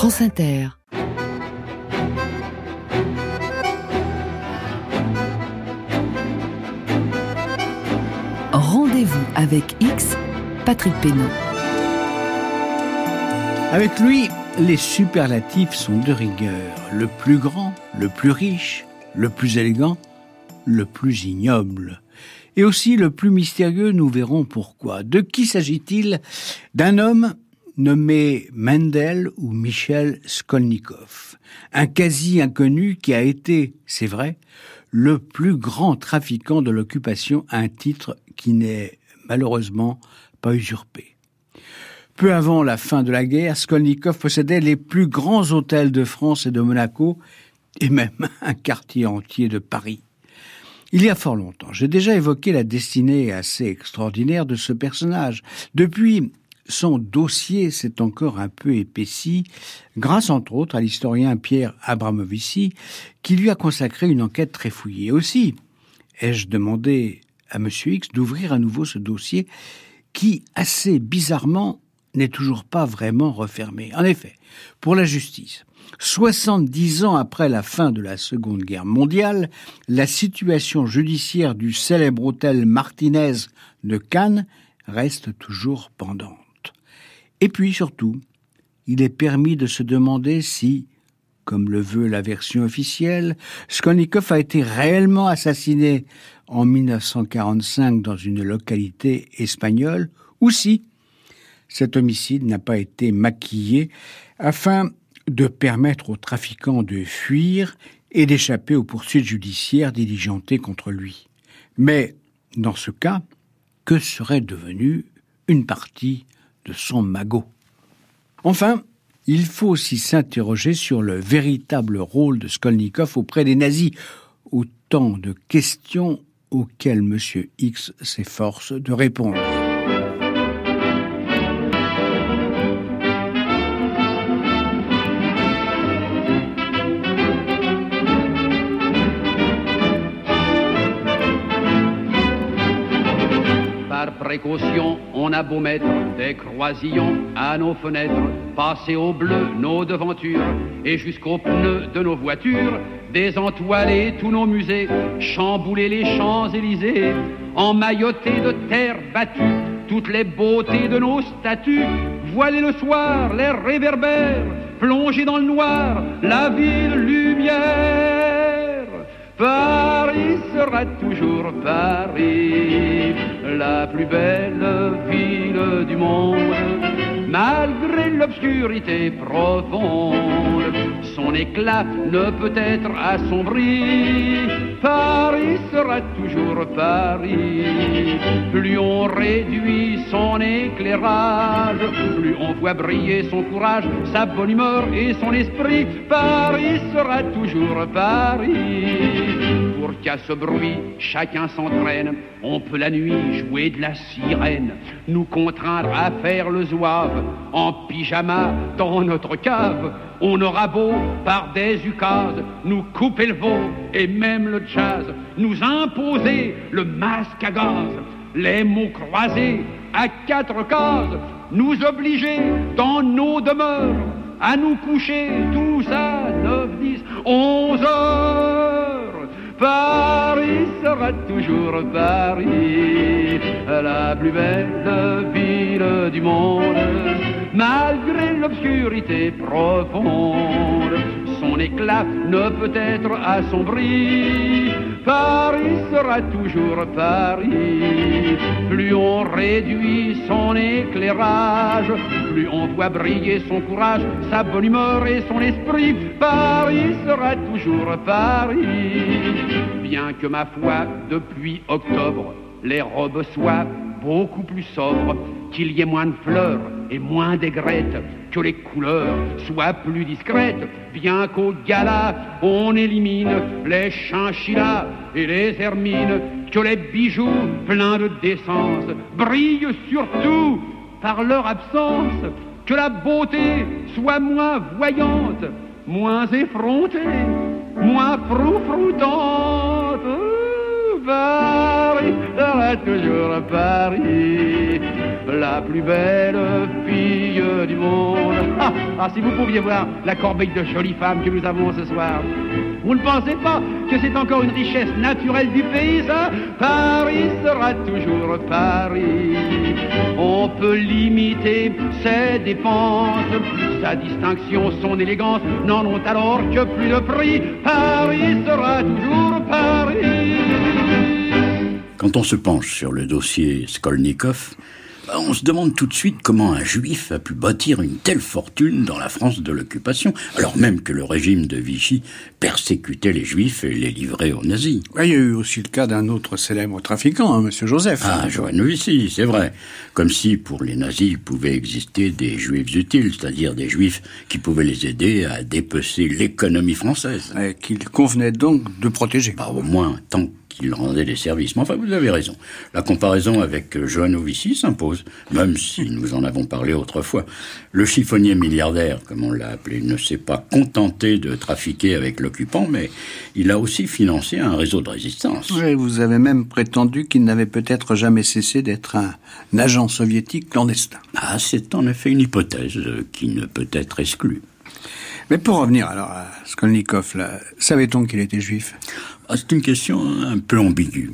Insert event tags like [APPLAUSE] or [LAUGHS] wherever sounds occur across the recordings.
France Inter. Rendez-vous avec X, Patrick Pénaud. Avec lui, les superlatifs sont de rigueur. Le plus grand, le plus riche, le plus élégant, le plus ignoble. Et aussi le plus mystérieux, nous verrons pourquoi. De qui s'agit-il? D'un homme nommé Mendel ou Michel Skolnikov, un quasi-inconnu qui a été, c'est vrai, le plus grand trafiquant de l'occupation, un titre qui n'est malheureusement pas usurpé. Peu avant la fin de la guerre, Skolnikov possédait les plus grands hôtels de France et de Monaco, et même [LAUGHS] un quartier entier de Paris. Il y a fort longtemps, j'ai déjà évoqué la destinée assez extraordinaire de ce personnage. Depuis, son dossier s'est encore un peu épaissi, grâce entre autres à l'historien Pierre Abramovici, qui lui a consacré une enquête très fouillée. Aussi, ai-je demandé à M. X d'ouvrir à nouveau ce dossier qui, assez bizarrement, n'est toujours pas vraiment refermé. En effet, pour la justice, 70 ans après la fin de la Seconde Guerre mondiale, la situation judiciaire du célèbre hôtel Martinez de Cannes reste toujours pendante. Et puis surtout, il est permis de se demander si, comme le veut la version officielle, Skolnikov a été réellement assassiné en 1945 dans une localité espagnole, ou si cet homicide n'a pas été maquillé afin de permettre aux trafiquants de fuir et d'échapper aux poursuites judiciaires diligentées contre lui. Mais, dans ce cas, que serait devenue une partie son magot. Enfin, il faut aussi s'interroger sur le véritable rôle de Skolnikov auprès des nazis, autant de questions auxquelles M. X s'efforce de répondre. Précaution, on a beau mettre des croisillons à nos fenêtres, passer au bleu nos devantures et jusqu'aux pneus de nos voitures, désentoiler tous nos musées, chambouler les Champs-Élysées, emmailloter de terre battue toutes les beautés de nos statues, voiler le soir les réverbères, plonger dans le noir la ville lumière. Paris sera toujours Paris, la plus belle ville du monde, malgré l'obscurité profonde. Son éclat ne peut être assombri. Paris sera toujours Paris. Plus on réduit son éclairage, plus on voit briller son courage, sa bonne humeur et son esprit. Paris sera toujours Paris pour qu'à ce bruit chacun s'entraîne. On peut la nuit jouer de la sirène, nous contraindre à faire le zouave en pyjama dans notre cave. On aura beau par des ukases nous couper le veau et même le jazz, nous imposer le masque à gaz, les mots croisés à quatre cases, nous obliger dans nos demeures à nous coucher tous à 9, 10, 11 heures. Paris sera toujours Paris, la plus belle ville du monde, malgré l'obscurité profonde. Son éclat ne peut être assombri. Paris sera toujours Paris. Plus on réduit son éclairage, plus on voit briller son courage, sa bonne humeur et son esprit. Paris sera toujours Paris bien que ma foi, depuis octobre, les robes soient beaucoup plus sobres, qu'il y ait moins de fleurs et moins d'aigrettes, que les couleurs soient plus discrètes, bien qu'au gala on élimine les chinchillas et les hermines, que les bijoux pleins de décence brillent surtout par leur absence, que la beauté soit moins voyante, moins effrontée, moins froufroutante. Paris sera toujours Paris, la plus belle fille du monde. Ah, ah, si vous pouviez voir la corbeille de jolies femmes que nous avons ce soir. Vous ne pensez pas que c'est encore une richesse naturelle du pays, Paris sera toujours Paris. On peut limiter ses dépenses, sa distinction, son élégance n'en ont alors que plus de prix. Paris sera toujours Paris. Quand on se penche sur le dossier Skolnikov, on se demande tout de suite comment un juif a pu bâtir une telle fortune dans la France de l'occupation, alors même que le régime de Vichy persécutait les juifs et les livrait aux nazis. Il y a eu aussi le cas d'un autre célèbre trafiquant, hein, Monsieur Joseph. Ah, Johannovici, c'est vrai. Comme si pour les nazis il pouvait exister des juifs utiles, c'est-à-dire des juifs qui pouvaient les aider à dépecer l'économie française. Qu'il convenait donc de protéger. Bah, au moins, tant qu'il rendait des services. Mais enfin, vous avez raison. La comparaison avec Johan Ovici s'impose, même si nous en avons parlé autrefois. Le chiffonnier milliardaire, comme on l'a appelé, ne s'est pas contenté de trafiquer avec l'occupant, mais il a aussi financé un réseau de résistance. Oui, vous avez même prétendu qu'il n'avait peut-être jamais cessé d'être un, agent soviétique clandestin. Ah, c'est en effet une hypothèse qui ne peut être exclue. Mais pour revenir alors à Skolnikov, savait-on qu'il était juif? Ah, c'est une question un peu ambiguë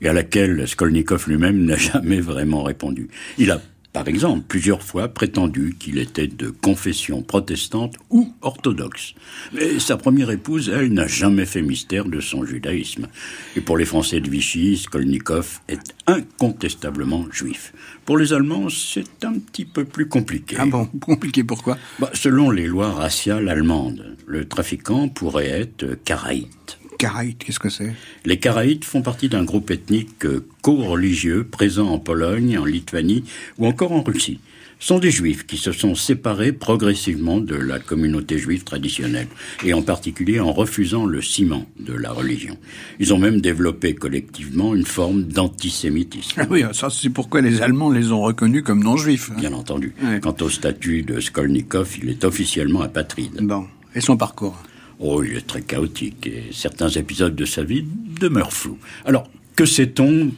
et à laquelle Skolnikov lui-même n'a [LAUGHS] jamais vraiment répondu. Il a par exemple, plusieurs fois prétendu qu'il était de confession protestante ou orthodoxe. Mais sa première épouse, elle, n'a jamais fait mystère de son judaïsme. Et pour les Français de Vichy, Skolnikov est incontestablement juif. Pour les Allemands, c'est un petit peu plus compliqué. Ah bon Compliqué pourquoi? Bah, Selon les lois raciales allemandes, le trafiquant pourrait être karaïte. Karaïtes, qu'est-ce que c'est? Les Karaïtes font partie d'un groupe ethnique euh, co-religieux présent en Pologne, en Lituanie ou encore en Russie. Ce sont des juifs qui se sont séparés progressivement de la communauté juive traditionnelle, et en particulier en refusant le ciment de la religion. Ils ont même développé collectivement une forme d'antisémitisme. Ah oui, ça c'est pourquoi les Allemands les ont reconnus comme non-juifs. Bien entendu. Quant au statut de Skolnikov, il est officiellement apatride. Bon, et son parcours? Oh, il est très chaotique et certains épisodes de sa vie demeurent flous. Alors, que sait-on?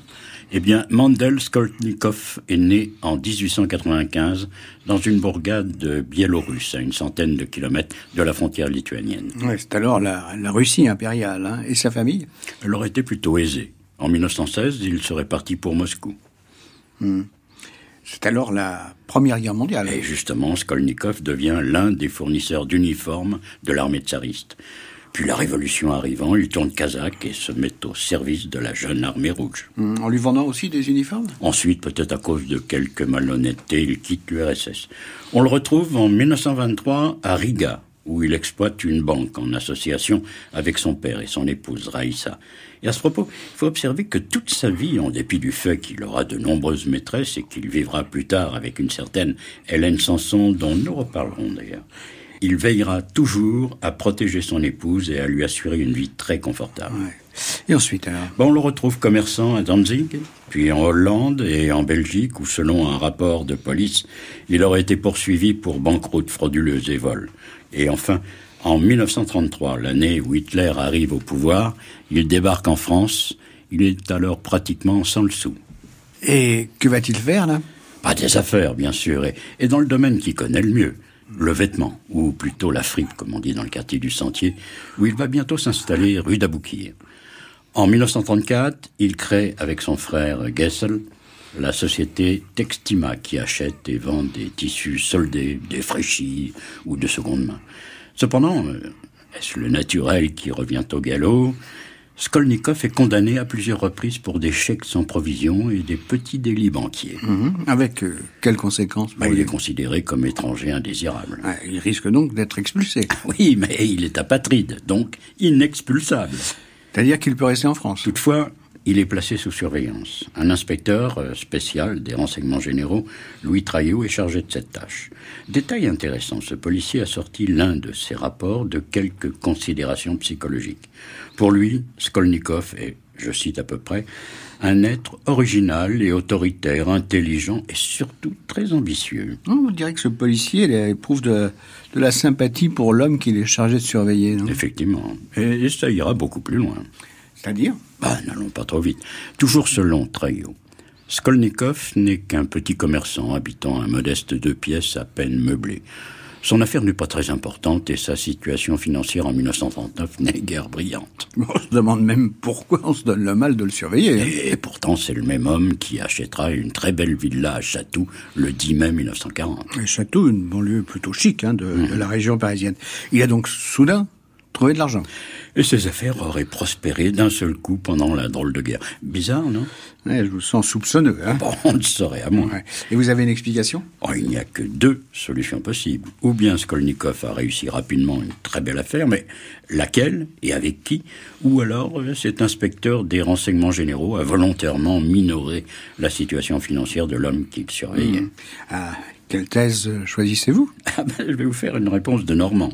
Eh bien, Mandel Skolnikov est né en 1895 dans une bourgade de biélorusse, à une centaine de kilomètres de la frontière lituanienne. Ouais, c'est alors la, Russie impériale. Hein. Et sa famille? Elle aurait été plutôt aisée. En 1916, il serait parti pour Moscou. Hmm. C'est alors la Première Guerre mondiale. Et justement, Skolnikov devient l'un des fournisseurs d'uniformes de l'armée tsariste. Puis la révolution arrivant, il tourne kazakh et se met au service de la jeune armée rouge. Hmm, en lui vendant aussi des uniformes? Ensuite, peut-être à cause de quelques malhonnêtetés, il quitte l'URSS. On le retrouve en 1923 à Riga, où il exploite une banque en association avec son père et son épouse Raïssa. Et à ce propos, il faut observer que toute sa vie, en dépit du fait qu'il aura de nombreuses maîtresses et qu'il vivra plus tard avec une certaine Hélène Sanson, dont nous reparlerons d'ailleurs, il veillera toujours à protéger son épouse et à lui assurer une vie très confortable. Et ensuite alors? On le retrouve commerçant à Danzig, puis en Hollande et en Belgique, où selon un rapport de police, il aurait été poursuivi pour banqueroute frauduleuse et vol. Et enfin, en 1933, l'année où Hitler arrive au pouvoir, il débarque en France. Il est alors pratiquement sans le sou. Et que va-t-il faire, là? Pas des affaires, bien sûr, et, dans le domaine qu'il connaît le mieux, le vêtement, ou plutôt la fripe, comme on dit dans le quartier du Sentier, où il va bientôt s'installer rue d'Aboukir. En 1934, il crée avec son frère Gessel la société Textima qui achète et vend des tissus soldés, défraîchis ou de seconde main. Cependant, euh, est-ce le naturel qui revient au galop? Skolnikov est condamné à plusieurs reprises pour des chèques sans provision et des petits délits banquiers. Mhm. Avec euh, quelles conséquences bah, Il est considéré comme étranger indésirable. il risque donc d'être expulsé. Oui, mais il est apatride, donc inexpulsable. C'est-à-dire qu'il peut rester en France. Toutefois, il est placé sous surveillance. Un inspecteur euh, spécial des renseignements généraux, Louis Traillot, est chargé de cette tâche. Détail intéressant, ce policier a sorti l'un de ses rapports de quelques considérations psychologiques. Pour lui, Skolnikov est, je cite à peu près, un être original et autoritaire, intelligent et surtout très ambitieux. On dirait que ce policier éprouve de, de la sympathie pour l'homme qu'il est chargé de surveiller. Effectivement. et ça ira beaucoup plus loin. C'est-à-dire bah, n'allons pas trop vite. Toujours selon Traillot, Skolnikov n'est qu'un petit commerçant habitant un modeste deux pièces à peine meublé. Son affaire n'est pas très importante et sa situation financière en 1939 n'est guère brillante. On se demande même pourquoi on se donne le mal de le surveiller. Hein. Et pourtant, c'est le même homme qui achètera une très belle villa à Château le 10 mai 1940. Et Château, une banlieue plutôt chic hein, de, de la région parisienne. Il a donc soudain trouvé de l'argent. Et ses affaires auraient prospéré d'un seul coup pendant la drôle de guerre. Bizarre, non? Je vous sens soupçonneux. Hein bon, on le saurait à moins. Et vous avez une explication? Oh, Il n'y a que deux solutions possibles. Ou bien Skolnikov a réussi rapidement une très belle affaire, mais laquelle et avec qui? Ou alors euh, cet inspecteur des renseignements généraux a volontairement minoré la situation financière de l'homme qu'il surveillait. Mmh. Ah, quelle thèse choisissez-vous? Ah ben, Je vais vous faire une réponse de Normand.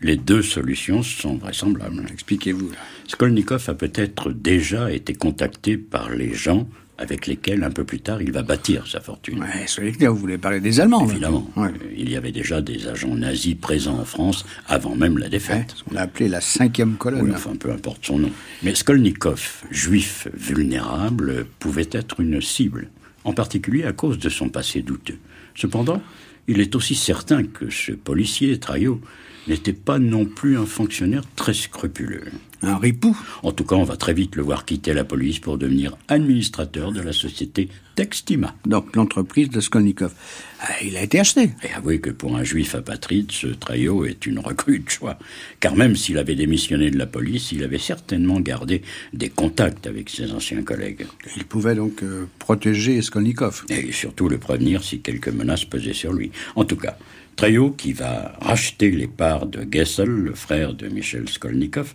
Les deux solutions sont vraisemblables. Expliquez-vous. Skolnikov a peut-être déjà été contacté par les gens avec lesquels, un peu plus tard, il va bâtir sa fortune. Ouais, vous voulez parler des Allemands. Évidemment. Il y avait déjà des agents nazis présents en France avant même la défaite. on a appelé la cinquième colonne. enfin, peu importe son nom. Mais Skolnikov, juif vulnérable, pouvait être une cible, en particulier à cause de son passé douteux. Cependant, il est aussi certain que ce policier, Traillot, n'était pas non plus un fonctionnaire très scrupuleux. Un ripou En tout cas, on va très vite le voir quitter la police pour devenir administrateur de la société Textima. Donc l'entreprise de Skolnikov. Ah, il a été acheté. Et avouez que pour un juif apatride, ce trio est une recrue de choix. Car même s'il avait démissionné de la police, il avait certainement gardé des contacts avec ses anciens collègues. Il pouvait donc euh, protéger Skolnikov. Et surtout le prévenir si quelques menaces pesaient sur lui. En tout cas, Treyo, qui va racheter les parts de Gessel, le frère de Michel Skolnikov,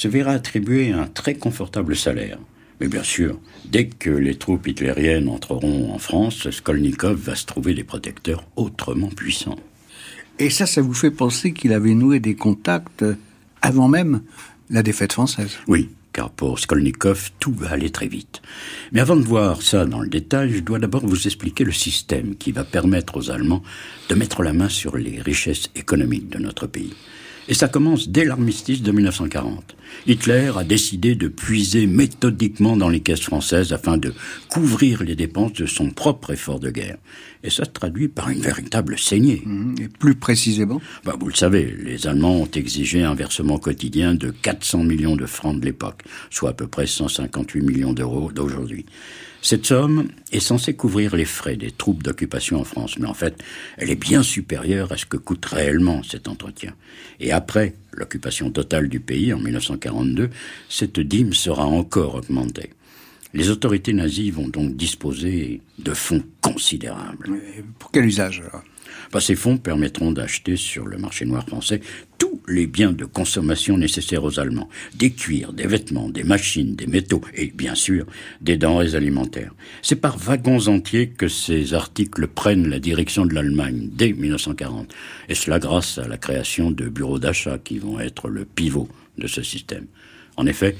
se verra attribuer un très confortable salaire. Mais bien sûr, dès que les troupes hitlériennes entreront en France, Skolnikov va se trouver des protecteurs autrement puissants. Et ça, ça vous fait penser qu'il avait noué des contacts avant même la défaite française? Oui, car pour Skolnikov, tout va aller très vite. Mais avant de voir ça dans le détail, je dois d'abord vous expliquer le système qui va permettre aux Allemands de mettre la main sur les richesses économiques de notre pays. Et ça commence dès l'armistice de 1940. Hitler a décidé de puiser méthodiquement dans les caisses françaises afin de couvrir les dépenses de son propre effort de guerre. Et ça se traduit par une véritable saignée. Mmh. Et plus précisément bah, Vous le savez, les Allemands ont exigé un versement quotidien de 400 millions de francs de l'époque, soit à peu près 158 millions d'euros d'aujourd'hui. Cette somme est censée couvrir les frais des troupes d'occupation en France, mais en fait, elle est bien supérieure à ce que coûte réellement cet entretien. Et après l'occupation totale du pays en 1942, cette dîme sera encore augmentée. Les autorités nazies vont donc disposer de fonds considérables. Pour quel usage alors? Bah, Ces fonds permettront d'acheter sur le marché noir français tous les biens de consommation nécessaires aux Allemands. Des cuirs, des vêtements, des machines, des métaux et bien sûr des denrées alimentaires. C'est par wagons entiers que ces articles prennent la direction de l'Allemagne dès 1940. Et cela grâce à la création de bureaux d'achat qui vont être le pivot de ce système. En effet,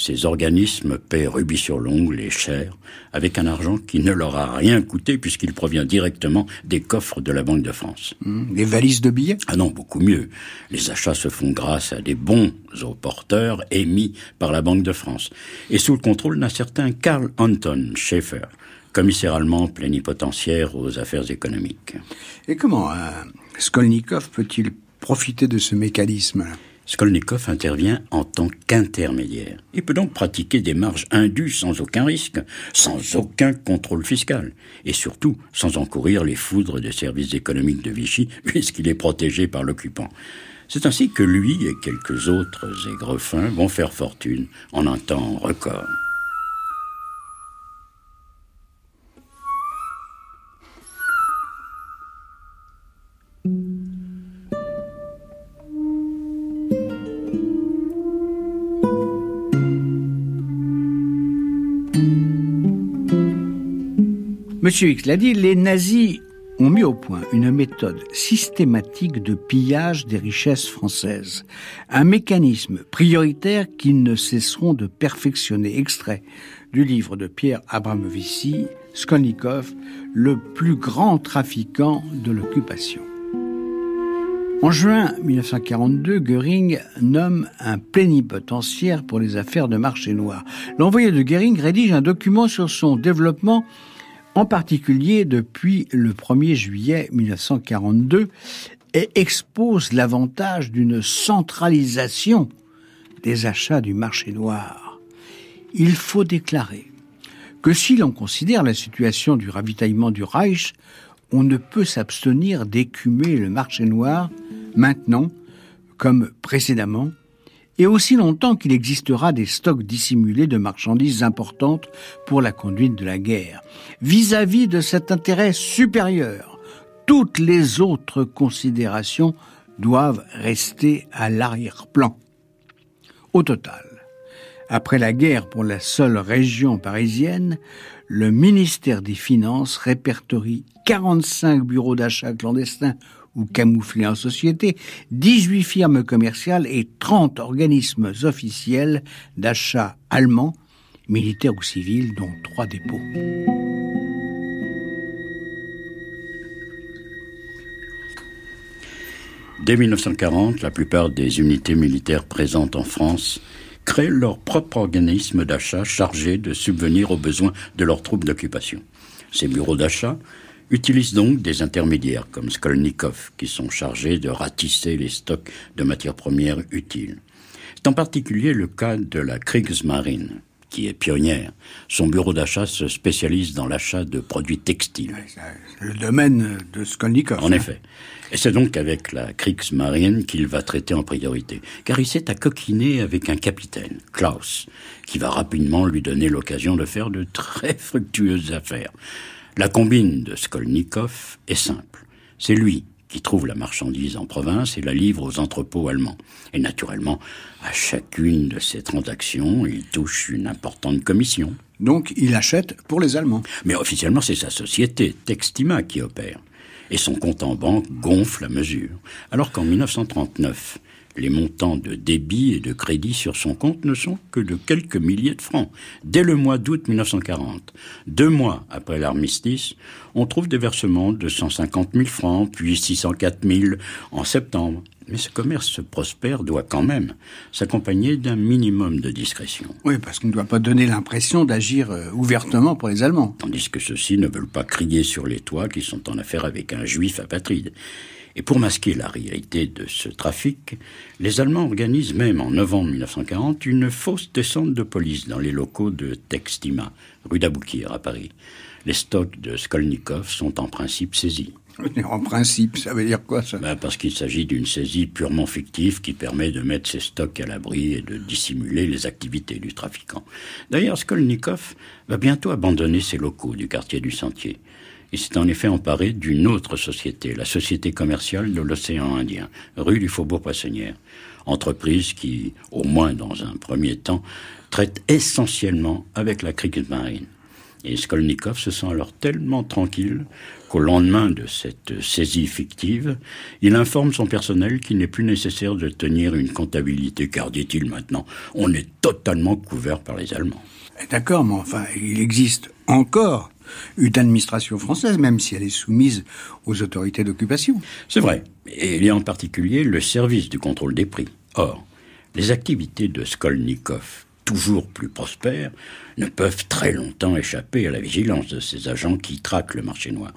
ces organismes paient rubis sur l'ongle et cher, avec un argent qui ne leur a rien coûté puisqu'il provient directement des coffres de la Banque de France. Mmh, des valises de billets? Ah non, beaucoup mieux. Les achats se font grâce à des bons aux porteurs émis par la Banque de France, et sous le contrôle d'un certain Karl Anton Schaeffer, commissaire allemand plénipotentiaire aux affaires économiques. Et comment un Skolnikov peut-il profiter de ce mécanisme? Skolnikov intervient en tant qu'intermédiaire. Il peut donc pratiquer des marges indues sans aucun risque, sans aucun contrôle fiscal, et surtout sans encourir les foudres des services économiques de Vichy, [LAUGHS] puisqu'il est protégé par l'occupant. C'est ainsi que lui et quelques autres aigrefins vont faire fortune en un temps record. Monsieur X l'a dit, les nazis ont mis au point une méthode systématique de pillage des richesses françaises, un mécanisme prioritaire qu'ils ne cesseront de perfectionner. Extrait du livre de Pierre Abramovici, Skolnikov, le plus grand trafiquant de l'occupation. En juin 1942, Goering nomme un plénipotentiaire pour les affaires de marché noir. L'envoyé de Goering rédige un document sur son développement en particulier depuis le 1er juillet 1942, et expose l'avantage d'une centralisation des achats du marché noir. Il faut déclarer que si l'on considère la situation du ravitaillement du Reich, on ne peut s'abstenir d'écumer le marché noir maintenant comme précédemment, et aussi longtemps qu'il existera des stocks dissimulés de marchandises importantes pour la conduite de la guerre. Vis-à-vis de cet intérêt supérieur, toutes les autres considérations doivent rester à l'arrière-plan. Au total, après la guerre pour la seule région parisienne, le ministère des Finances répertorie 45 bureaux d'achat clandestins ou camouflés en société, 18 firmes commerciales et 30 organismes officiels d'achat allemands, militaires ou civils, dont trois dépôts. Dès 1940, la plupart des unités militaires présentes en France créent leur propre organisme d'achat chargé de subvenir aux besoins de leurs troupes d'occupation. Ces bureaux d'achat utilisent donc des intermédiaires comme Skolnikov qui sont chargés de ratisser les stocks de matières premières utiles. C'est en particulier le cas de la Kriegsmarine qui est pionnière. Son bureau d'achat se spécialise dans l'achat de produits textiles. Le domaine de Skolnikov. En effet. Et c'est donc avec la Kriegsmarine qu'il va traiter en priorité, car il s'est à coquiner avec un capitaine, Klaus, qui va rapidement lui donner l'occasion de faire de très fructueuses affaires. La combine de Skolnikov est simple. C'est lui qui trouve la marchandise en province et la livre aux entrepôts allemands. Et naturellement, à chacune de ces transactions, il touche une importante commission. Donc il achète pour les Allemands. Mais officiellement, c'est sa société, Textima, qui opère. Et son compte en banque gonfle à mesure. Alors qu'en 1939, les montants de débit et de crédit sur son compte ne sont que de quelques milliers de francs. Dès le mois d'août 1940, deux mois après l'armistice, on trouve des versements de 150 000 francs, puis 604 000 en septembre. Mais ce commerce prospère doit quand même s'accompagner d'un minimum de discrétion. Oui, parce qu'on ne doit pas donner l'impression d'agir euh, ouvertement pour les Allemands. Tandis que ceux-ci ne veulent pas crier sur les toits qu'ils sont en affaire avec un juif apatride. Et pour masquer la réalité de ce trafic, les Allemands organisent même en novembre 1940 une fausse descente de police dans les locaux de Textima, rue d'Aboukir à Paris. Les stocks de Skolnikov sont en principe saisis. En principe, ça veut dire quoi ça? Ben Parce qu'il s'agit d'une saisie purement fictive qui permet de mettre ces stocks à l'abri et de dissimuler les activités du trafiquant. D'ailleurs, Skolnikov va bientôt abandonner ses locaux du quartier du Sentier. Il s'est en effet emparé d'une autre société, la Société commerciale de l'océan Indien, rue du Faubourg Poissonnière. Entreprise qui, au moins dans un premier temps, traite essentiellement avec la Kriegsmarine. Et Skolnikov se sent alors tellement tranquille qu'au lendemain de cette saisie fictive, il informe son personnel qu'il n'est plus nécessaire de tenir une comptabilité, car, dit-il maintenant, on est totalement couvert par les Allemands. D'accord, mais enfin, il existe encore une administration française, même si elle est soumise aux autorités d'occupation. C'est vrai. Et il y a en particulier le service du contrôle des prix. Or, les activités de Skolnikov, toujours plus prospères, ne peuvent très longtemps échapper à la vigilance de ces agents qui traquent le marché noir.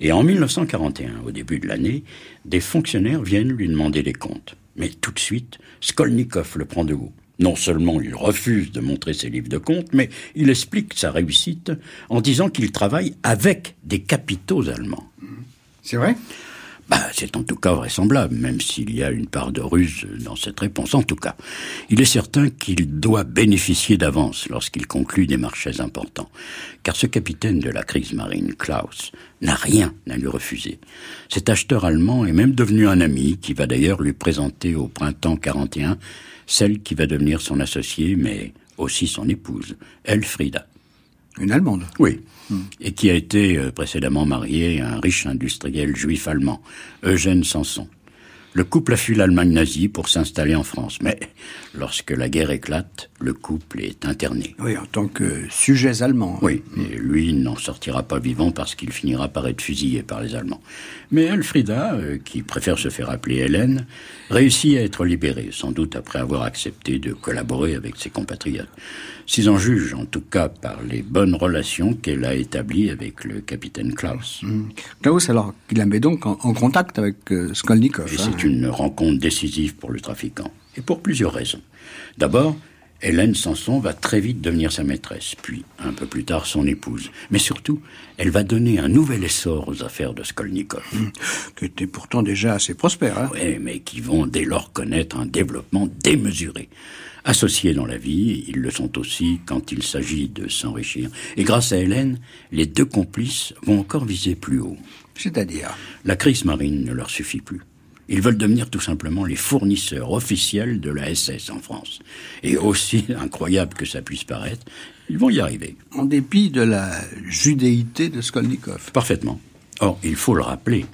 Et en 1941, au début de l'année, des fonctionnaires viennent lui demander des comptes. Mais tout de suite, Skolnikov le prend de haut. Non seulement il refuse de montrer ses livres de compte, mais il explique sa réussite en disant qu'il travaille avec des capitaux allemands. C'est vrai? Bah, c'est en tout cas vraisemblable, même s'il y a une part de ruse dans cette réponse. En tout cas, il est certain qu'il doit bénéficier d'avance lorsqu'il conclut des marchés importants. Car ce capitaine de la crise marine, Klaus, n'a rien à lui refuser. Cet acheteur allemand est même devenu un ami qui va d'ailleurs lui présenter au printemps 41 celle qui va devenir son associée, mais aussi son épouse, Elfrida. Une Allemande Oui. Hmm. Et qui a été euh, précédemment mariée à un riche industriel juif allemand, Eugène Sanson. Le couple a fui l'Allemagne nazie pour s'installer en France, mais lorsque la guerre éclate, le couple est interné. Oui, en tant que sujet allemand. Oui, et lui n'en sortira pas vivant parce qu'il finira par être fusillé par les Allemands. Mais Elfrida, euh, qui préfère se faire appeler Hélène, réussit à être libérée, sans doute après avoir accepté de collaborer avec ses compatriotes. Si j'en juge en tout cas par les bonnes relations qu'elle a établies avec le capitaine Klaus. Mmh. Klaus, alors, il la met donc en, contact avec euh, Skolnikov. Et hein. c'est une rencontre décisive pour le trafiquant. Et pour plusieurs raisons. D'abord, Hélène Sanson va très vite devenir sa maîtresse, puis un peu plus tard son épouse. Mais surtout, elle va donner un nouvel essor aux affaires de Skolnikov. Mmh. qui étaient pourtant déjà assez prospères. Hein oui, mais qui vont dès lors connaître un développement démesuré. Associés dans la vie, ils le sont aussi quand il s'agit de s'enrichir. Et grâce à Hélène, les deux complices vont encore viser plus haut. C'est-à-dire La crise marine ne leur suffit plus. Ils veulent devenir tout simplement les fournisseurs officiels de la SS en France. Et aussi [LAUGHS] incroyable que ça puisse paraître, ils vont y arriver. En dépit de la judéité de Skolnikov. Parfaitement. Or, il faut le rappeler,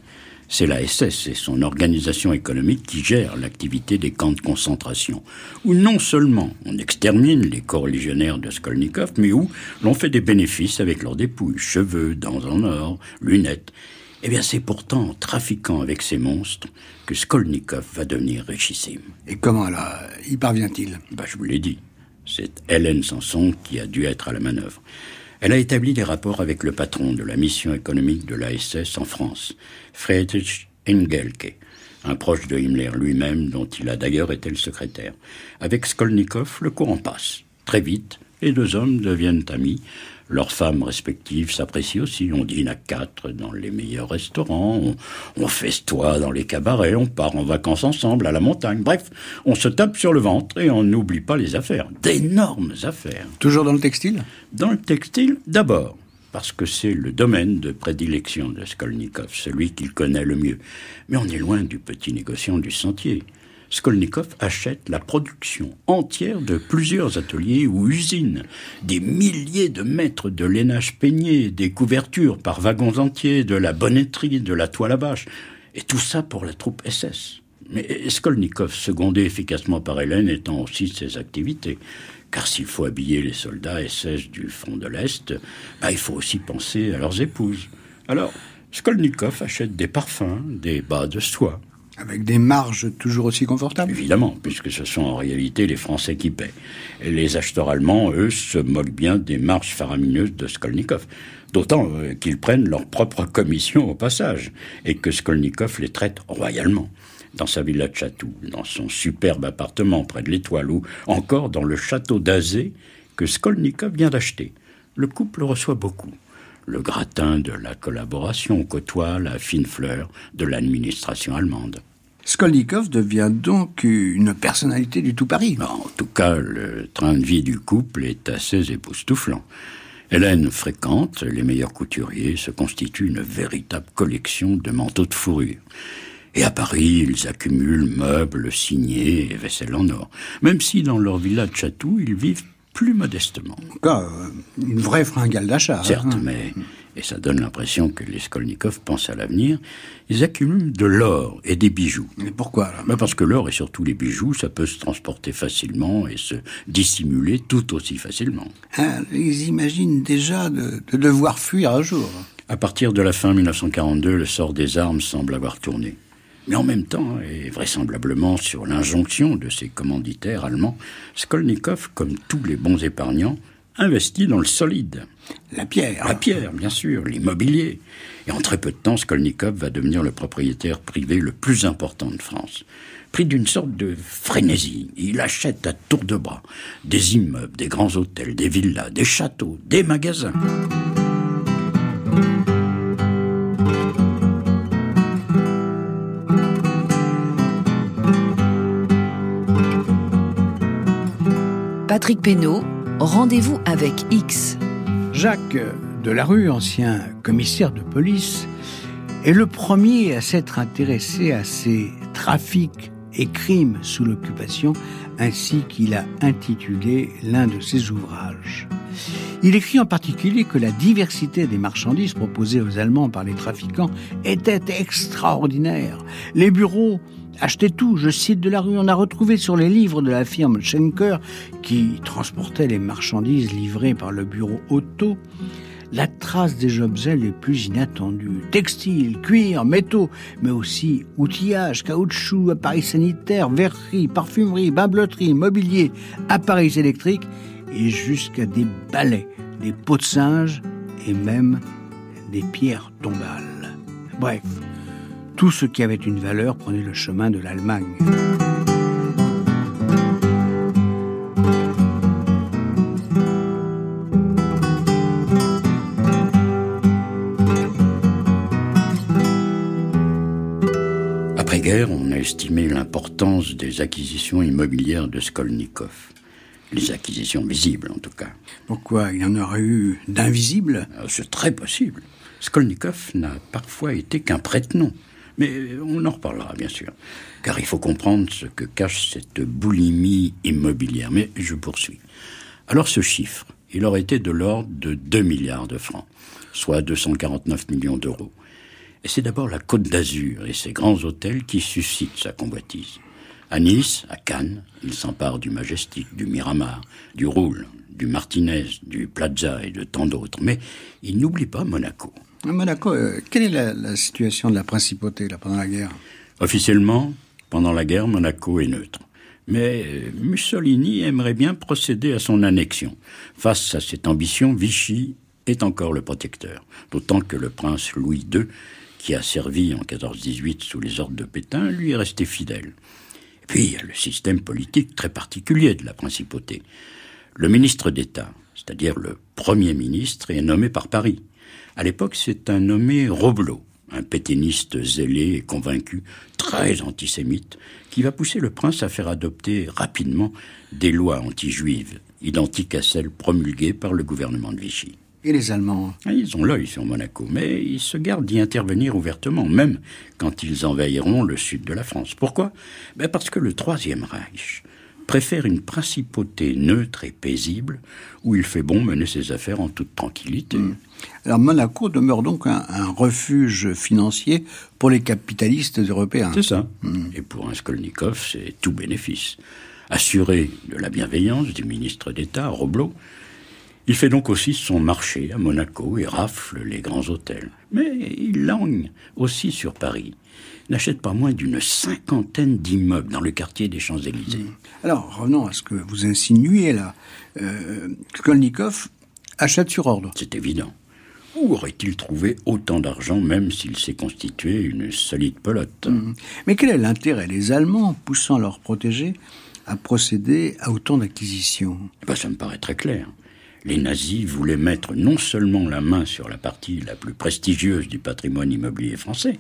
c'est la SS et son organisation économique qui gèrent l'activité des camps de concentration, où non seulement on extermine les corps de Skolnikov, mais où l'on fait des bénéfices avec leurs dépouilles, cheveux, dents en or, lunettes, eh bien, c'est pourtant en trafiquant avec ces monstres que Skolnikov va devenir richissime. Et comment là y parvient-il? Bah, Je vous l'ai dit. C'est Hélène Sanson qui a dû être à la manœuvre. Elle a établi des rapports avec le patron de la mission économique de l'ASS en France, Friedrich Engelke, un proche de Himmler lui-même dont il a d'ailleurs été le secrétaire. Avec Skolnikov, le courant passe. Très vite, les deux hommes deviennent amis, leurs femmes respectives s'apprécient aussi. On dîne à quatre dans les meilleurs restaurants, on, on festoie dans les cabarets, on part en vacances ensemble à la montagne. Bref, on se tape sur le ventre et on n'oublie pas les affaires. D'énormes affaires. Toujours dans le textile? Dans le textile, d'abord parce que c'est le domaine de prédilection de Skolnikov, celui qu'il connaît le mieux. Mais on est loin du petit négociant du sentier. Skolnikov achète la production entière de plusieurs ateliers ou usines, des milliers de mètres de lainage peigné, des couvertures par wagons entiers, de la bonnetterie, de la toile à bâche, et tout ça pour la troupe SS. Mais Skolnikov, secondé efficacement par Hélène, étant aussi ses activités. Car s'il faut habiller les soldats SS du front de l'Est, bah, il faut aussi penser à leurs épouses. Alors, Skolnikov achète des parfums, des bas de soie, avec des marges toujours aussi confortables Évidemment, puisque ce sont en réalité les Français qui paient. Les acheteurs allemands, eux, se moquent bien des marges faramineuses de Skolnikov. D'autant euh, qu'ils prennent leur propre commission au passage, et que Skolnikov les traite royalement. Dans sa villa de Château, dans son superbe appartement près de l'Étoile, ou encore dans le château d'Azé que Skolnikov vient d'acheter. Le couple reçoit beaucoup le gratin de la collaboration côtoie la fine fleur de l'administration allemande. Skolnikov devient donc une personnalité du tout Paris. En tout cas, le train de vie du couple est assez époustouflant. Hélène fréquente les meilleurs couturiers, se constitue une véritable collection de manteaux de fourrure. Et à Paris, ils accumulent meubles signés et vaisselle en or. Même si dans leur villa de Château, ils vivent plus modestement. En cas, euh, une vraie fringale d'achat. Certes, hein. mais, et ça donne l'impression que les Skolnikov pensent à l'avenir, ils accumulent de l'or et des bijoux. Mais pourquoi ben Parce que l'or et surtout les bijoux, ça peut se transporter facilement et se dissimuler tout aussi facilement. Ah, ils imaginent déjà de, de devoir fuir un jour. À partir de la fin 1942, le sort des armes semble avoir tourné. Mais en même temps, et vraisemblablement sur l'injonction de ses commanditaires allemands, Skolnikov, comme tous les bons épargnants, investit dans le solide. La pierre. La pierre, bien sûr, l'immobilier. Et en très peu de temps, Skolnikov va devenir le propriétaire privé le plus important de France. Pris d'une sorte de frénésie, il achète à tour de bras des immeubles, des grands hôtels, des villas, des châteaux, des magasins. Patrick Pénaud, rendez-vous avec X. Jacques Delarue, ancien commissaire de police, est le premier à s'être intéressé à ces trafics et crimes sous l'occupation, ainsi qu'il a intitulé l'un de ses ouvrages. Il écrit en particulier que la diversité des marchandises proposées aux Allemands par les trafiquants était extraordinaire. Les bureaux Achetez tout, je cite de la rue, on a retrouvé sur les livres de la firme Schenker, qui transportait les marchandises livrées par le bureau auto, la trace des objets les plus inattendus. Textiles, cuir, métaux, mais aussi outillage, caoutchouc, appareils sanitaires, verreries, parfumerie, babloterie, mobilier, appareils électriques et jusqu'à des balais, des pots de singe et même des pierres tombales. Bref, tout ce qui avait une valeur prenait le chemin de l'Allemagne. Après-guerre, on a estimé l'importance des acquisitions immobilières de Skolnikov. Les acquisitions visibles, en tout cas. Pourquoi Il y en aurait eu d'invisibles euh, C'est très possible. Skolnikov n'a parfois été qu'un prête-nom. Mais on en reparlera, bien sûr. Car il faut comprendre ce que cache cette boulimie immobilière. Mais je poursuis. Alors ce chiffre, il aurait été de l'ordre de 2 milliards de francs, soit 249 millions d'euros. Et c'est d'abord la Côte d'Azur et ses grands hôtels qui suscitent sa convoitise. À Nice, à Cannes, il s'empare du Majestic, du Miramar, du Roule, du Martinez, du Plaza et de tant d'autres. Mais il n'oublie pas Monaco. Monaco, euh, quelle est la, situation de la principauté pendant la guerre? Officiellement, pendant la guerre, Monaco est neutre. Mais euh, Mussolini aimerait bien procéder à son annexion. Face à cette ambition, Vichy est encore le protecteur. D'autant que le prince Louis II, qui a servi en 14-18 sous les ordres de Pétain, lui est resté fidèle. Et puis il y a le système politique très particulier de la principauté. Le ministre d'État, c'est-à-dire le Premier ministre, est nommé par Paris. À l'époque, c'est un nommé Roblot, un pétainiste zélé et convaincu, très antisémite, qui va pousser le prince à faire adopter rapidement des lois anti-juives, identiques à celles promulguées par le gouvernement de Vichy. Et les Allemands? Ah, Ils ont l'œil sur Monaco, mais ils se gardent d'y intervenir ouvertement, même quand ils envahiront le sud de la France. Pourquoi? Ben Parce que le Troisième Reich préfère une principauté neutre et paisible, où il fait bon mener ses affaires en toute tranquillité. Mmh. Alors Monaco demeure donc un, un, refuge financier pour les capitalistes européens. C'est ça. Mmh. Et pour un Skolnikov, c'est tout bénéfice. Assuré de la bienveillance du ministre d'État, Roblot, il fait donc aussi son marché à Monaco et rafle les grands hôtels. Mais il langue aussi sur Paris. N'achète pas moins d'une cinquantaine d'immeubles dans le quartier des Champs-Élysées. Mmh. Alors, revenons à ce que vous insinuez là. Euh, Skolnikov achète sur ordre. C'est évident. Où aurait-il trouvé autant d'argent, même s'il s'est constitué une solide pelote? Mmh. Mais quel est l'intérêt des Allemands, poussant leurs protégés, à procéder à autant d'acquisitions? Eh ben, Ça me paraît très clair les nazis voulaient mettre non seulement la main sur la partie la plus prestigieuse du patrimoine immobilier français,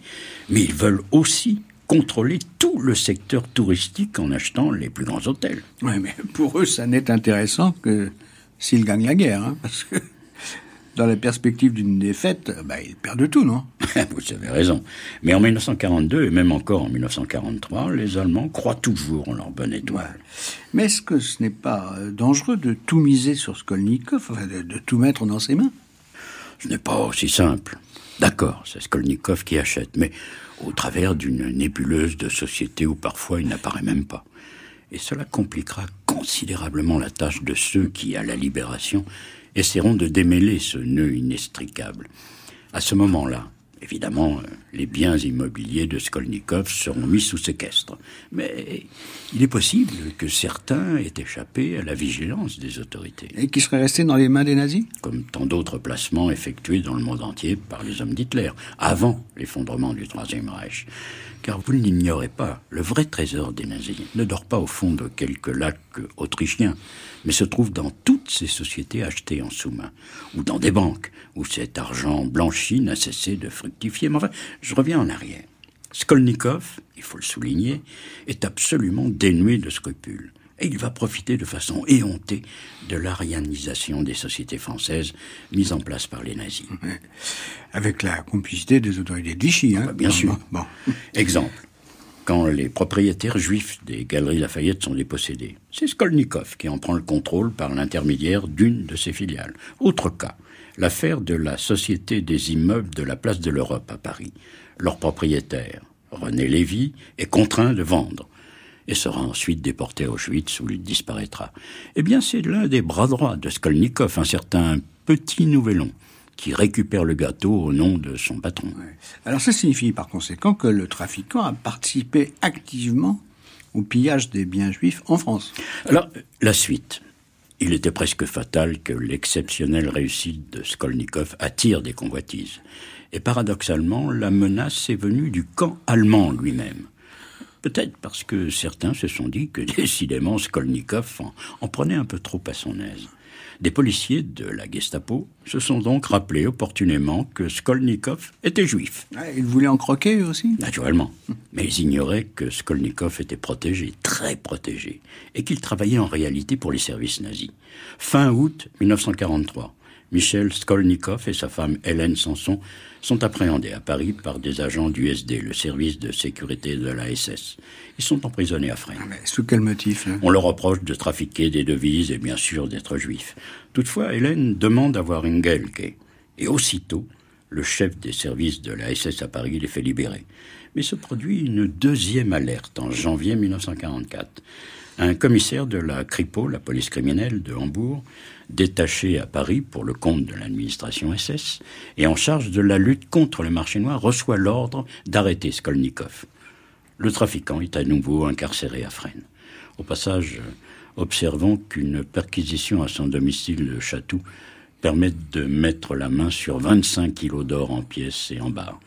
mais ils veulent aussi contrôler tout le secteur touristique en achetant les plus grands hôtels. Oui, mais pour eux, ça n'est intéressant que s'ils gagnent la guerre, hein, parce que dans la perspective d'une défaite, bah, ils perdent tout, non? [LAUGHS] Vous avez raison. Mais en 1942 et même encore en 1943, les Allemands croient toujours en leur bonne étoile. Mais est-ce que ce n'est pas euh, dangereux de tout miser sur Skolnikov, enfin de, de tout mettre dans ses mains? Ce n'est pas aussi simple. D'accord, c'est Skolnikov qui achète, mais au travers d'une nébuleuse de société où parfois il n'apparaît même pas. Et cela compliquera considérablement la tâche de ceux qui, à la libération, essaieront de démêler ce nœud inextricable. À ce moment-là, évidemment, les biens immobiliers de Skolnikov seront mis sous séquestre. Mais il est possible que certains aient échappé à la vigilance des autorités. Et qui seraient restés dans les mains des nazis? Comme tant d'autres placements effectués dans le monde entier par les hommes d'Hitler, avant l'effondrement du Troisième Reich. Car vous ne l'ignorez pas, le vrai trésor des nazis ne dort pas au fond de quelques lacs autrichiens, mais se trouve dans toutes ces sociétés achetées en sous-main, ou dans des banques, où cet argent blanchi n'a cessé de fructifier. Mais enfin, je reviens en arrière. Skolnikov, il faut le souligner, est absolument dénué de scrupules. Et il va profiter de façon éhontée de l'arianisation des sociétés françaises mises en place par les nazis. Avec la complicité des autorités de Vichy, hein Bien sûr. Bon. Exemple. Quand les propriétaires juifs des Galeries Lafayette sont dépossédés, c'est Skolnikov qui en prend le contrôle par l'intermédiaire d'une de ses filiales. Autre cas, l'affaire de la Société des immeubles de la Place de l'Europe à Paris. Leur propriétaire, René Lévy, est contraint de vendre et sera ensuite déporté à Auschwitz où il disparaîtra. Eh bien, c'est l'un des bras droits de Skolnikov, un certain Petit Nouvelon, qui récupère le gâteau au nom de son patron. Ouais. Alors ça signifie par conséquent que le trafiquant a participé activement au pillage des biens juifs en France. Alors, la suite. Il était presque fatal que l'exceptionnelle réussite de Skolnikov attire des convoitises. Et paradoxalement, la menace est venue du camp allemand lui-même. Peut-être parce que certains se sont dit que [LAUGHS] décidément Skolnikov en, en prenait un peu trop à son aise. Des policiers de la Gestapo se sont donc rappelés opportunément que Skolnikov était juif. Ah, il voulait en croquer aussi? Naturellement. Mais ils ignoraient que Skolnikov était protégé, très protégé, et qu'il travaillait en réalité pour les services nazis. Fin août 1943, Michel Skolnikov et sa femme Hélène Sanson sont appréhendés à Paris par des agents du SD, le service de sécurité de la SS. Ils sont emprisonnés à Fresnes. Mais sous quel motif On leur reproche de trafiquer des devises et bien sûr d'être juifs. Toutefois, Hélène demande à voir Engelke. Et aussitôt, le chef des services de la SS à Paris les fait libérer. Mais se produit une deuxième alerte en janvier 1944. Un commissaire de la CRIPO, la police criminelle de Hambourg, détaché à Paris pour le compte de l'administration SS et en charge de la lutte contre le marché noir, reçoit l'ordre d'arrêter Skolnikov. Le trafiquant est à nouveau incarcéré à Fresnes. Au passage, observons qu'une perquisition à son domicile de Chatou permet de mettre la main sur 25 kilos d'or en pièces et en barres.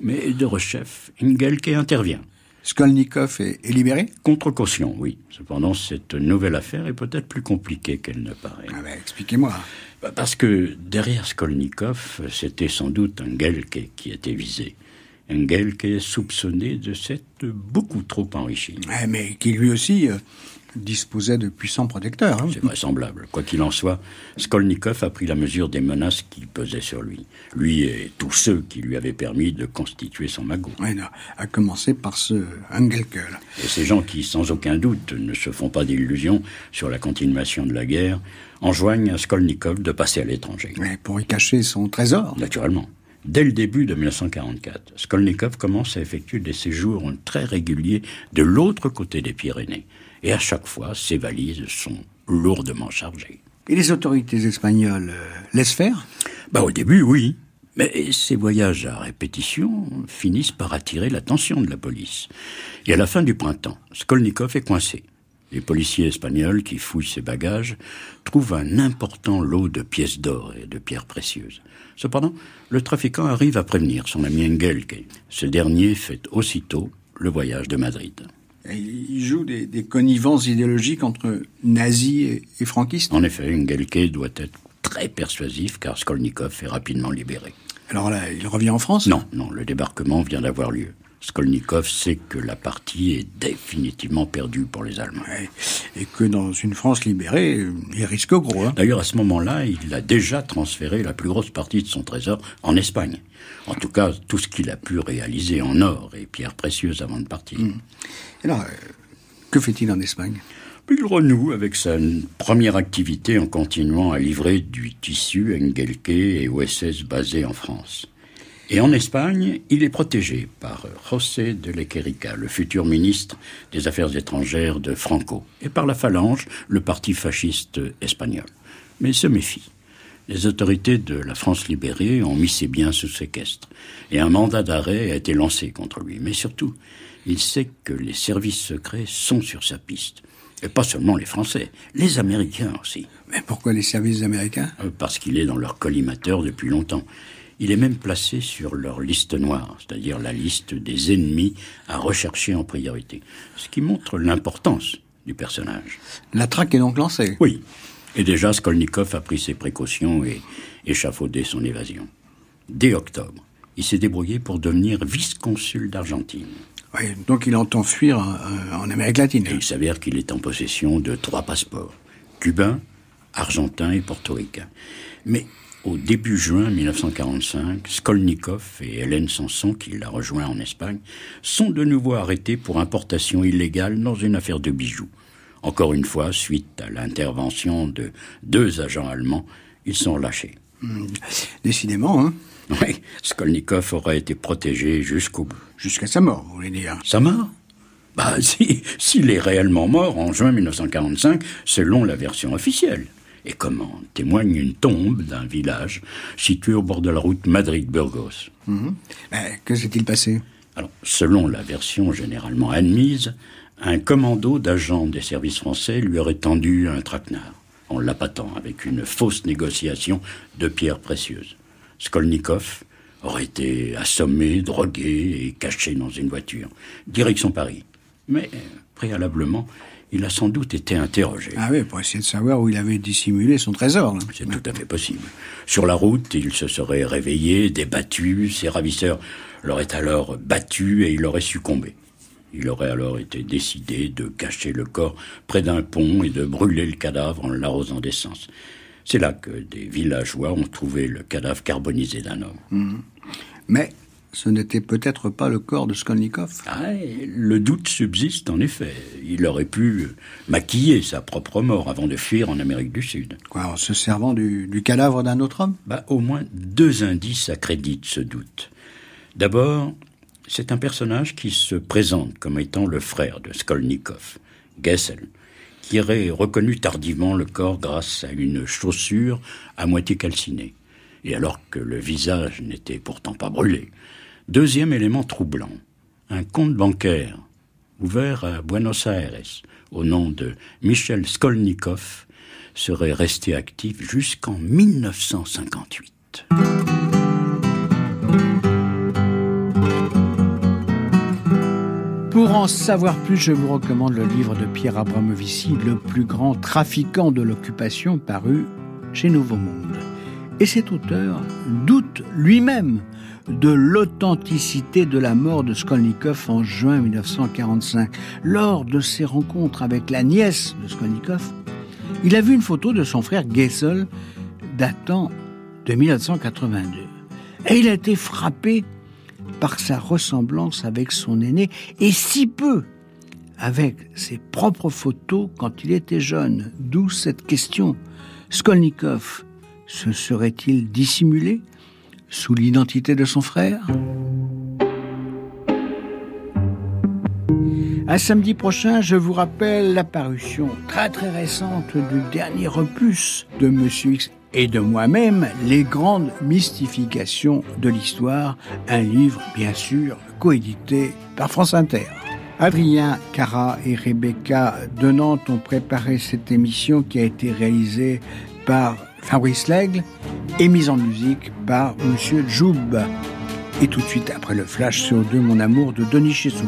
Mais de rechef, Ingelke intervient. Skolnikov est, est, libéré Contre caution, oui. Cependant, cette nouvelle affaire est peut-être plus compliquée qu'elle ne paraît. Ah ben, expliquez-moi. Parce que derrière Skolnikov, c'était sans doute Engelke qui était visé. Engelke soupçonné de s'être beaucoup trop enrichi. Mais qui lui aussi euh, disposait de puissants protecteurs. Hein. C'est vraisemblable. Quoi qu'il en soit, Skolnikov a pris la mesure des menaces qui pesaient sur lui. Lui et tous ceux qui lui avaient permis de constituer son magot. Ouais, non, à commencer par ce Engelke. Et ces gens qui, sans aucun doute, ne se font pas d'illusions sur la continuation de la guerre, enjoignent à Skolnikov de passer à l'étranger. Ouais, pour y cacher son trésor. Naturellement. Dès le début de 1944, Skolnikov commence à effectuer des séjours très réguliers de l'autre côté des Pyrénées. Et à chaque fois, ses valises sont lourdement chargées. Et les autorités espagnoles euh, laissent faire? Bah, Au début, oui. Mais ces voyages à répétition finissent par attirer l'attention de la police. Et à la fin du printemps, Skolnikov est coincé. Les policiers espagnols qui fouillent ses bagages trouvent un important lot de pièces d'or et de pierres précieuses. Cependant, le trafiquant arrive à prévenir son ami Engelke. Ce dernier fait aussitôt le voyage de Madrid. Il joue des, des connivences idéologiques entre nazis et, et franquistes En effet, Engelke doit être très persuasif car Skolnikov est rapidement libéré. Alors là, il revient en France? Non, non, le débarquement vient d'avoir lieu. Skolnikov sait que la partie est définitivement perdue pour les Allemands. Ouais, et que dans une France libérée, il risque gros. Hein. D'ailleurs, à ce moment-là, il a déjà transféré la plus grosse partie de son trésor en Espagne. En tout cas, tout ce qu'il a pu réaliser en or et pierres précieuses avant de partir. Mmh. Alors, euh, que fait-il en Espagne? Il renoue avec sa première activité en continuant à livrer du tissu Engelke et OSS basés en France. Et en Espagne, il est protégé par José de Lequerica, le futur ministre des Affaires étrangères de Franco, et par la Phalange, le parti fasciste espagnol. Mais il se méfie. Les autorités de la France libérée ont mis ses biens sous séquestre, et un mandat d'arrêt a été lancé contre lui. Mais surtout, il sait que les services secrets sont sur sa piste. Et pas seulement les Français, les Américains aussi. Mais pourquoi les services américains? Parce qu'il est dans leur collimateur depuis longtemps. Il est même placé sur leur liste noire, c'est-à-dire la liste des ennemis à rechercher en priorité, ce qui montre l'importance du personnage. La traque est donc lancée Oui. Et déjà, Skolnikov a pris ses précautions et échafaudé son évasion. Dès octobre, il s'est débrouillé pour devenir vice-consul d'Argentine. Oui, donc il entend fuir en, en Amérique latine. Et il s'avère qu'il est en possession de trois passeports cubain, argentin et portoricain. Mais au début juin 1945, Skolnikov et Hélène Sanson, qui l'a rejoint en Espagne, sont de nouveau arrêtés pour importation illégale dans une affaire de bijoux. Encore une fois, suite à l'intervention de deux agents allemands, ils sont relâchés. Mmh. Décidément, hein Oui, Skolnikov aura été protégé jusqu'au bout. Jusqu'à sa mort, vous voulez dire Sa mort? Bah, si, s'il est réellement mort en juin 1945, selon la version officielle. Et comment témoigne une tombe d'un village situé au bord de la route Madrid-Burgos. Mmh. Ben, que s'est-il passé? Alors, selon la version généralement admise, un commando d'agents des services français lui aurait tendu un traquenard. en l'appâtant avec une fausse négociation de pierres précieuses. Skolnikov aurait été assommé, drogué et caché dans une voiture, direction Paris. Mais préalablement, il a sans doute été interrogé. Ah oui, pour essayer de savoir où il avait dissimulé son trésor. C'est tout à fait possible. Sur la route, il se serait réveillé, débattu, ses ravisseurs l'auraient alors battu et il aurait succombé. Il aurait alors été décidé de cacher le corps près d'un pont et de brûler le cadavre en l'arrosant d'essence. C'est là que des villageois ont trouvé le cadavre carbonisé d'un homme. Mmh. Mais ce n'était peut-être pas le corps de Skolnikov. Ah, le doute subsiste en effet. Il aurait pu maquiller sa propre mort avant de fuir en Amérique du Sud. Quoi, en se servant du, du cadavre d'un autre homme? Bah, Au moins deux indices accréditent ce doute. D'abord, c'est un personnage qui se présente comme étant le frère de Skolnikov, Gessel, qui aurait reconnu tardivement le corps grâce à une chaussure à moitié calcinée, et alors que le visage n'était pourtant pas brûlé. Deuxième élément troublant, un compte bancaire ouvert à Buenos Aires au nom de Michel Skolnikov serait resté actif jusqu'en 1958. Pour en savoir plus, je vous recommande le livre de Pierre Abramovici, Le plus grand trafiquant de l'occupation, paru chez Nouveau Monde. Et cet auteur doute lui-même de l'authenticité de la mort de Skolnikov en juin 1945. Lors de ses rencontres avec la nièce de Skolnikov, il a vu une photo de son frère Gessel datant de 1982. Et il a été frappé par sa ressemblance avec son aîné et si peu avec ses propres photos quand il était jeune. D'où cette question. Skolnikov se serait-il dissimulé sous l'identité de son frère? À samedi prochain, je vous rappelle l'apparition très très récente du dernier opus de Monsieur X et de moi-même, Les grandes mystifications de l'histoire, un livre bien sûr coédité par France Inter. Adrien Cara et Rebecca de Nantes ont préparé cette émission qui a été réalisée par Fabrice Lègle et mise en musique par Monsieur Joub. Et tout de suite après le flash sur deux, mon amour de Denis Chessou.